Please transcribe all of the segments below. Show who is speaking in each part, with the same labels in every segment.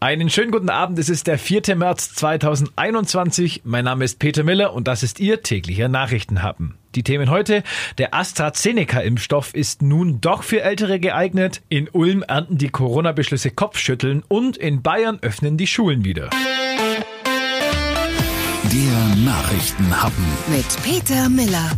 Speaker 1: Einen schönen guten Abend, es ist der 4. März 2021. Mein Name ist Peter Miller und das ist Ihr täglicher Nachrichtenhappen. Die Themen heute. Der AstraZeneca-Impfstoff ist nun doch für Ältere geeignet. In Ulm ernten die Corona-Beschlüsse Kopfschütteln und in Bayern öffnen die Schulen wieder.
Speaker 2: Der Nachrichtenhappen
Speaker 3: mit Peter Miller.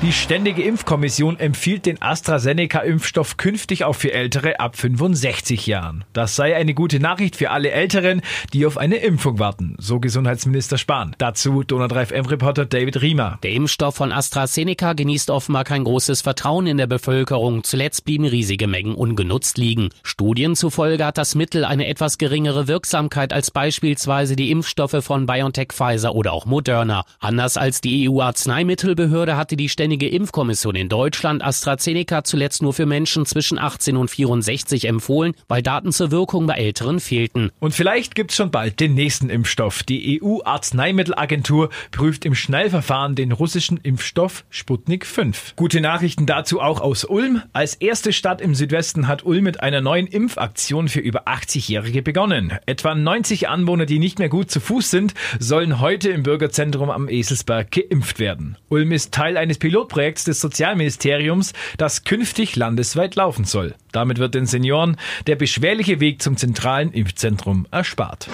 Speaker 1: Die Ständige Impfkommission empfiehlt den AstraZeneca-Impfstoff künftig auch für Ältere ab 65 Jahren. Das sei eine gute Nachricht für alle Älteren, die auf eine Impfung warten, so Gesundheitsminister Spahn. Dazu Donald 3 FM-Reporter David Riemer.
Speaker 4: Der Impfstoff von AstraZeneca genießt offenbar kein großes Vertrauen in der Bevölkerung. Zuletzt blieben riesige Mengen ungenutzt liegen. Studien zufolge hat das Mittel eine etwas geringere Wirksamkeit als beispielsweise die Impfstoffe von BioNTech, Pfizer oder auch Moderna. Anders als die EU-Arzneimittelbehörde hatte die Ständige Zuständige Impfkommission in Deutschland AstraZeneca zuletzt nur für Menschen zwischen 18 und 64 empfohlen, weil Daten zur Wirkung bei Älteren fehlten.
Speaker 1: Und vielleicht gibt's schon bald den nächsten Impfstoff. Die EU-Arzneimittelagentur prüft im Schnellverfahren den russischen Impfstoff Sputnik 5. Gute Nachrichten dazu auch aus Ulm. Als erste Stadt im Südwesten hat Ulm mit einer neuen Impfaktion für über 80-Jährige begonnen. Etwa 90 Anwohner, die nicht mehr gut zu Fuß sind, sollen heute im Bürgerzentrum am Eselsberg geimpft werden. Ulm ist Teil eines Pilot Pilotprojekts des Sozialministeriums, das künftig landesweit laufen soll. Damit wird den Senioren der beschwerliche Weg zum zentralen Impfzentrum erspart.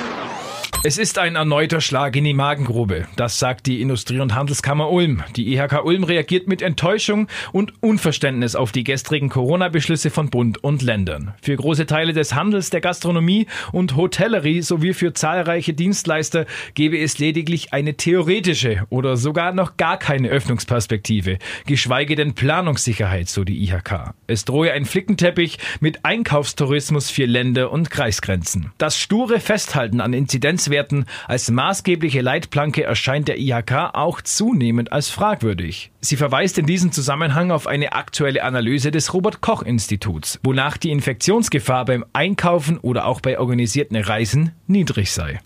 Speaker 1: Es ist ein erneuter Schlag in die Magengrube. Das sagt die Industrie- und Handelskammer Ulm. Die IHK Ulm reagiert mit Enttäuschung und Unverständnis auf die gestrigen Corona-Beschlüsse von Bund und Ländern. Für große Teile des Handels, der Gastronomie und Hotellerie sowie für zahlreiche Dienstleister gebe es lediglich eine theoretische oder sogar noch gar keine Öffnungsperspektive, geschweige denn Planungssicherheit, so die IHK. Es drohe ein Flickenteppich mit Einkaufstourismus für Länder und Kreisgrenzen. Das sture Festhalten an Inzidenzwerten Grenzwerten als maßgebliche Leitplanke erscheint der IHK auch zunehmend als fragwürdig. Sie verweist in diesem Zusammenhang auf eine aktuelle Analyse des Robert Koch Instituts, wonach die Infektionsgefahr beim Einkaufen oder auch bei organisierten Reisen niedrig sei.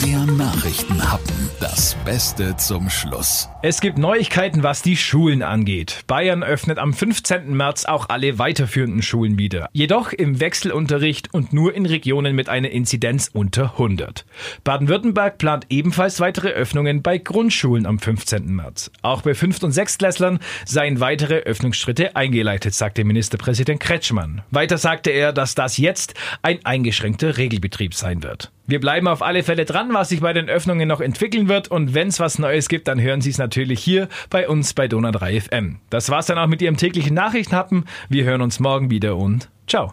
Speaker 2: Der Nachrichtenhappen. Das Beste zum Schluss.
Speaker 1: Es gibt Neuigkeiten, was die Schulen angeht. Bayern öffnet am 15. März auch alle weiterführenden Schulen wieder. Jedoch im Wechselunterricht und nur in Regionen mit einer Inzidenz unter 100. Baden-Württemberg plant ebenfalls weitere Öffnungen bei Grundschulen am 15. März. Auch bei 5. und 6. Klässlern seien weitere Öffnungsschritte eingeleitet, sagte Ministerpräsident Kretschmann. Weiter sagte er, dass das jetzt ein eingeschränkter Regelbetrieb sein wird. Wir bleiben auf alle Fälle dran, was sich bei den Öffnungen noch entwickeln wird. Und wenn es was Neues gibt, dann hören Sie es natürlich hier bei uns bei Donau 3 FM. Das war's dann auch mit Ihrem täglichen Nachrichtenhappen. Wir hören uns morgen wieder und ciao.